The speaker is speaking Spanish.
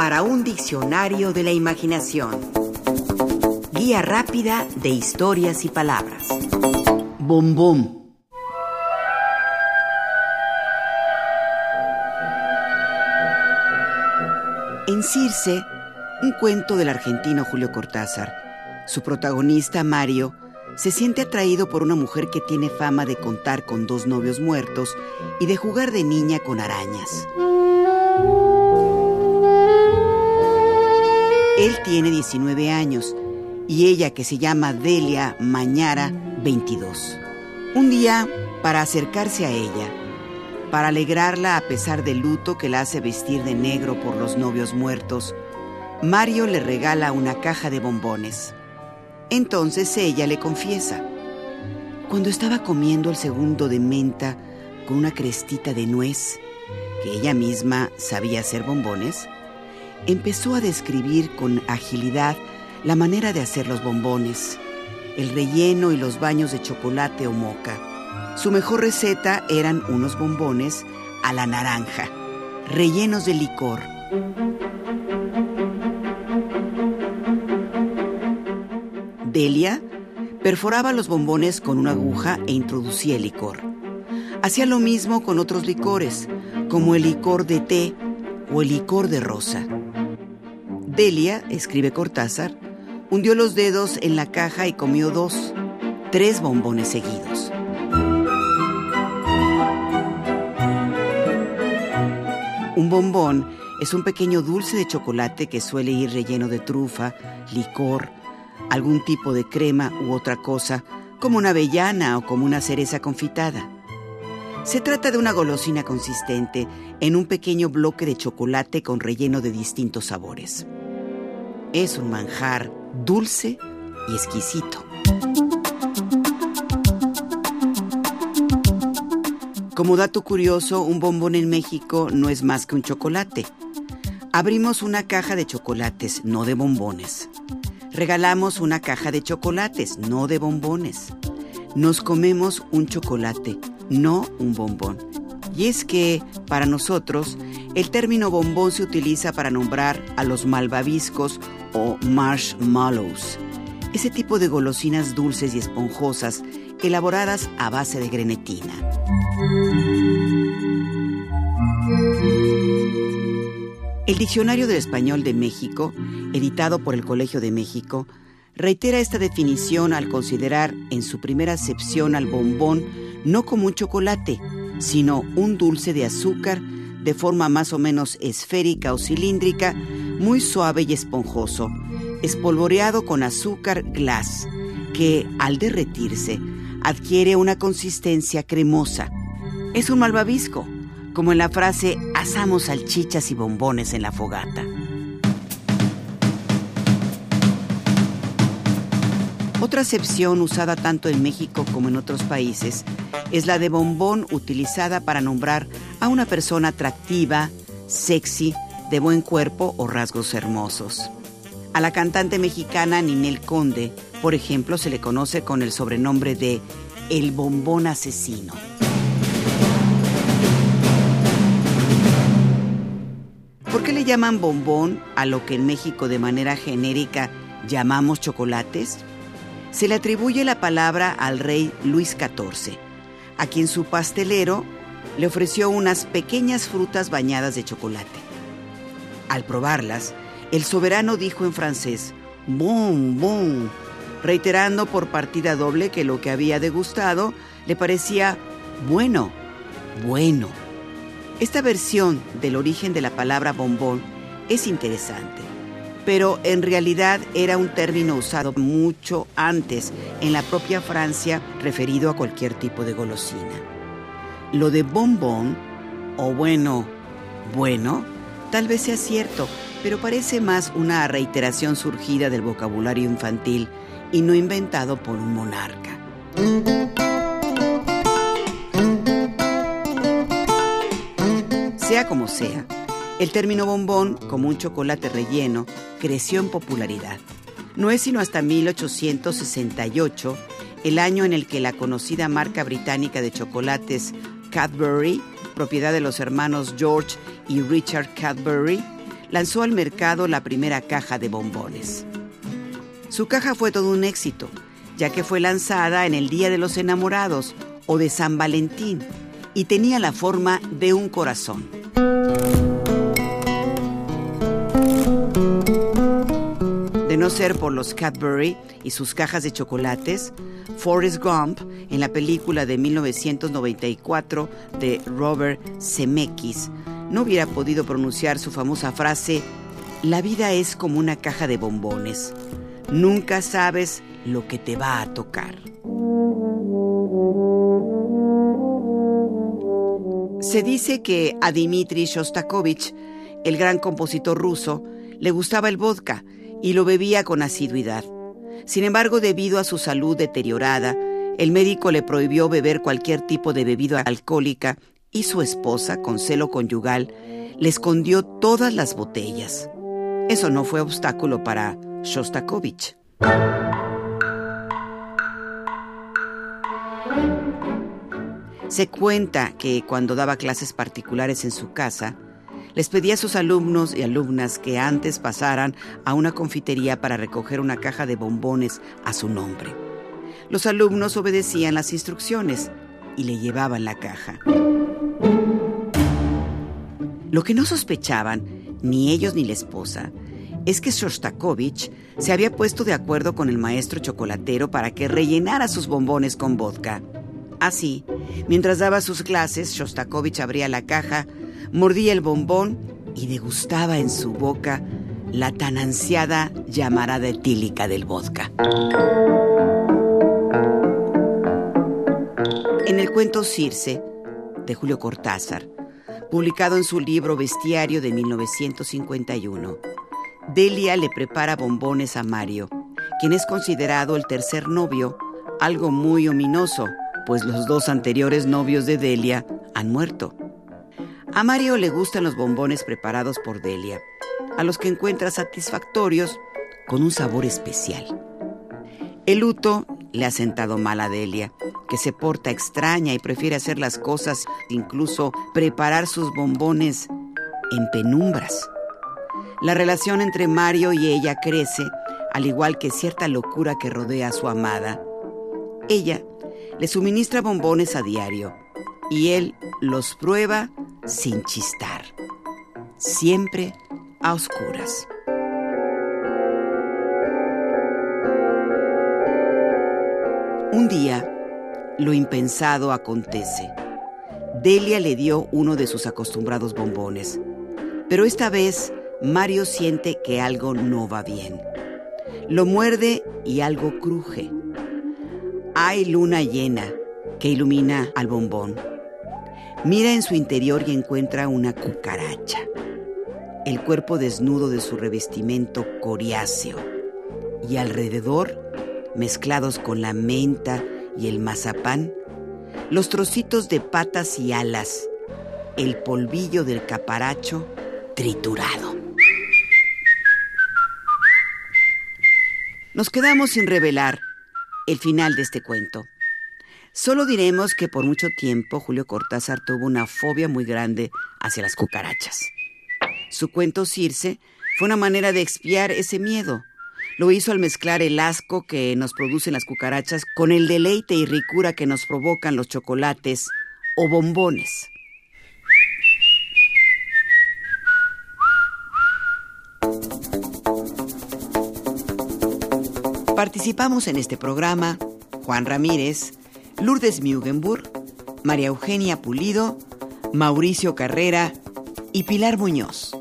para un diccionario de la imaginación. Guía rápida de historias y palabras. Bombón. En Circe, un cuento del argentino Julio Cortázar, su protagonista, Mario, se siente atraído por una mujer que tiene fama de contar con dos novios muertos y de jugar de niña con arañas. Él tiene 19 años y ella, que se llama Delia Mañara, 22. Un día, para acercarse a ella, para alegrarla a pesar del luto que la hace vestir de negro por los novios muertos, Mario le regala una caja de bombones. Entonces ella le confiesa. Cuando estaba comiendo el segundo de menta con una crestita de nuez, que ella misma sabía hacer bombones, empezó a describir con agilidad la manera de hacer los bombones, el relleno y los baños de chocolate o moca. Su mejor receta eran unos bombones a la naranja, rellenos de licor. Delia perforaba los bombones con una aguja e introducía el licor. Hacía lo mismo con otros licores, como el licor de té o el licor de rosa. Delia, escribe Cortázar, hundió los dedos en la caja y comió dos, tres bombones seguidos. Un bombón es un pequeño dulce de chocolate que suele ir relleno de trufa, licor, algún tipo de crema u otra cosa, como una avellana o como una cereza confitada. Se trata de una golosina consistente en un pequeño bloque de chocolate con relleno de distintos sabores. Es un manjar dulce y exquisito. Como dato curioso, un bombón en México no es más que un chocolate. Abrimos una caja de chocolates, no de bombones. Regalamos una caja de chocolates, no de bombones. Nos comemos un chocolate, no un bombón. Y es que, para nosotros, el término bombón se utiliza para nombrar a los malvaviscos o marshmallows, ese tipo de golosinas dulces y esponjosas elaboradas a base de grenetina. El Diccionario del Español de México, editado por el Colegio de México, reitera esta definición al considerar en su primera acepción al bombón no como un chocolate, sino un dulce de azúcar de forma más o menos esférica o cilíndrica, muy suave y esponjoso, espolvoreado con azúcar glass, que al derretirse adquiere una consistencia cremosa. Es un malvavisco, como en la frase asamos salchichas y bombones en la fogata. Otra acepción usada tanto en México como en otros países es la de bombón utilizada para nombrar a una persona atractiva, sexy, de buen cuerpo o rasgos hermosos. A la cantante mexicana Ninel Conde, por ejemplo, se le conoce con el sobrenombre de El Bombón Asesino. ¿Por qué le llaman bombón a lo que en México de manera genérica llamamos chocolates? Se le atribuye la palabra al rey Luis XIV, a quien su pastelero le ofreció unas pequeñas frutas bañadas de chocolate. Al probarlas, el soberano dijo en francés, bon, bon, reiterando por partida doble que lo que había degustado le parecía bueno, bueno. Esta versión del origen de la palabra bombón es interesante, pero en realidad era un término usado mucho antes en la propia Francia referido a cualquier tipo de golosina. Lo de bombón, o bueno, bueno, tal vez sea cierto, pero parece más una reiteración surgida del vocabulario infantil y no inventado por un monarca. Sea como sea, el término bombón, como un chocolate relleno, creció en popularidad. No es sino hasta 1868, el año en el que la conocida marca británica de chocolates Cadbury, propiedad de los hermanos George y Richard Cadbury, lanzó al mercado la primera caja de bombones. Su caja fue todo un éxito, ya que fue lanzada en el Día de los Enamorados o de San Valentín y tenía la forma de un corazón. De no ser por los Cadbury y sus cajas de chocolates, Forrest Gump, en la película de 1994 de Robert Zemeckis, no hubiera podido pronunciar su famosa frase, La vida es como una caja de bombones. Nunca sabes lo que te va a tocar. Se dice que a Dmitri Shostakovich, el gran compositor ruso, le gustaba el vodka y lo bebía con asiduidad. Sin embargo, debido a su salud deteriorada, el médico le prohibió beber cualquier tipo de bebida alcohólica y su esposa, con celo conyugal, le escondió todas las botellas. Eso no fue obstáculo para Shostakovich. Se cuenta que cuando daba clases particulares en su casa, les pedía a sus alumnos y alumnas que antes pasaran a una confitería para recoger una caja de bombones a su nombre. Los alumnos obedecían las instrucciones y le llevaban la caja. Lo que no sospechaban, ni ellos ni la esposa, es que Shostakovich se había puesto de acuerdo con el maestro chocolatero para que rellenara sus bombones con vodka. Así, mientras daba sus clases, Shostakovich abría la caja, mordía el bombón y degustaba en su boca la tan ansiada llamarada etílica del vodka. En el cuento Circe, de Julio Cortázar, publicado en su libro Bestiario de 1951, Delia le prepara bombones a Mario, quien es considerado el tercer novio, algo muy ominoso pues los dos anteriores novios de Delia han muerto. A Mario le gustan los bombones preparados por Delia, a los que encuentra satisfactorios con un sabor especial. El luto le ha sentado mal a Delia, que se porta extraña y prefiere hacer las cosas, incluso preparar sus bombones en penumbras. La relación entre Mario y ella crece, al igual que cierta locura que rodea a su amada. Ella le suministra bombones a diario y él los prueba sin chistar, siempre a oscuras. Un día, lo impensado acontece. Delia le dio uno de sus acostumbrados bombones, pero esta vez Mario siente que algo no va bien. Lo muerde y algo cruje. Hay luna llena que ilumina al bombón. Mira en su interior y encuentra una cucaracha. El cuerpo desnudo de su revestimiento coriáceo. Y alrededor, mezclados con la menta y el mazapán, los trocitos de patas y alas, el polvillo del caparacho triturado. Nos quedamos sin revelar el final de este cuento. Solo diremos que por mucho tiempo Julio Cortázar tuvo una fobia muy grande hacia las cucarachas. Su cuento Circe fue una manera de expiar ese miedo. Lo hizo al mezclar el asco que nos producen las cucarachas con el deleite y ricura que nos provocan los chocolates o bombones. Participamos en este programa Juan Ramírez, Lourdes Mugenburg, María Eugenia Pulido, Mauricio Carrera y Pilar Muñoz.